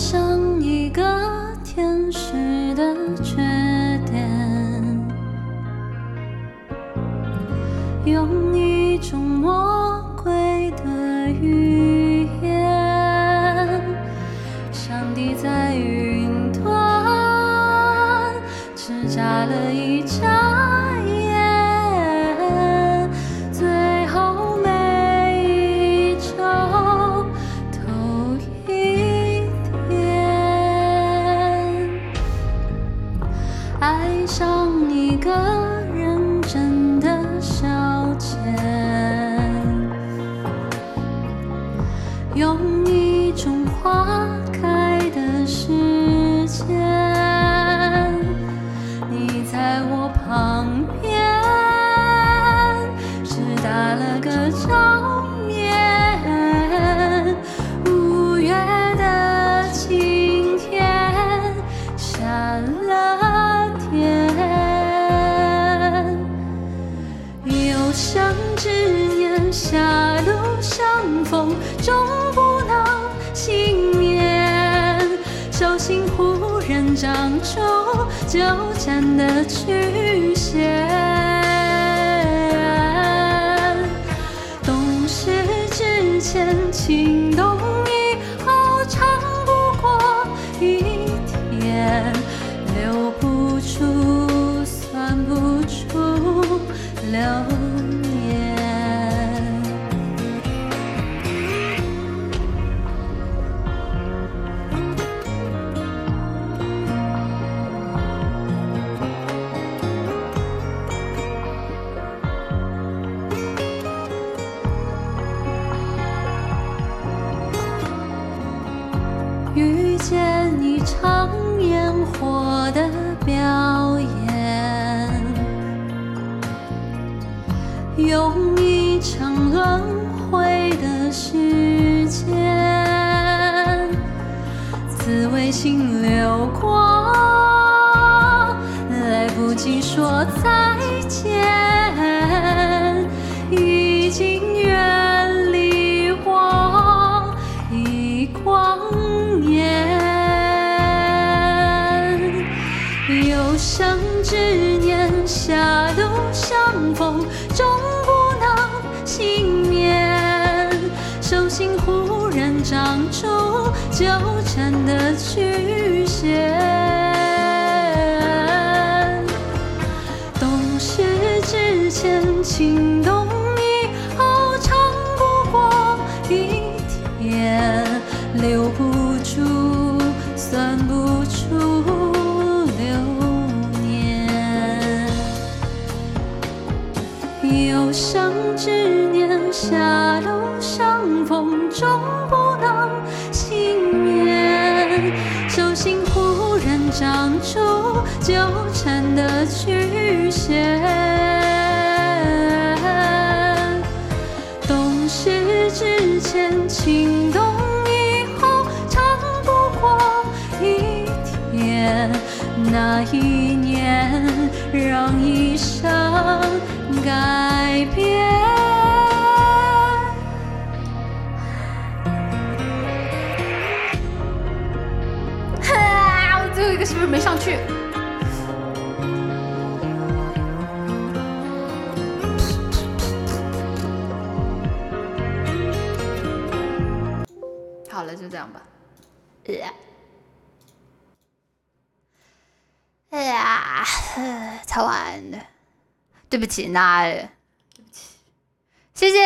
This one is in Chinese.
像一个天使的缺点，用一种魔鬼的语言，上帝在云端，只眨了一眨。上一个认真的消遣，用一种花年，狭路相逢，终不能幸免。手心忽然长出纠缠的曲线。懂事之前，情动以后，长不过一天，留不住，算不出流表演，用一场轮回的时间，滋味心流过，来不及说再风，终不能幸免。手心忽然长出纠缠的曲线。懂事之前，情动之年，狭路相逢，终不能幸免。手心忽然长出纠缠的曲线。懂事之前，情动以后，长不过一天。那一年，让一生感个是不是没上去？好了，就这样吧。哎呀，超晚的，对不起，那对不起，谢谢。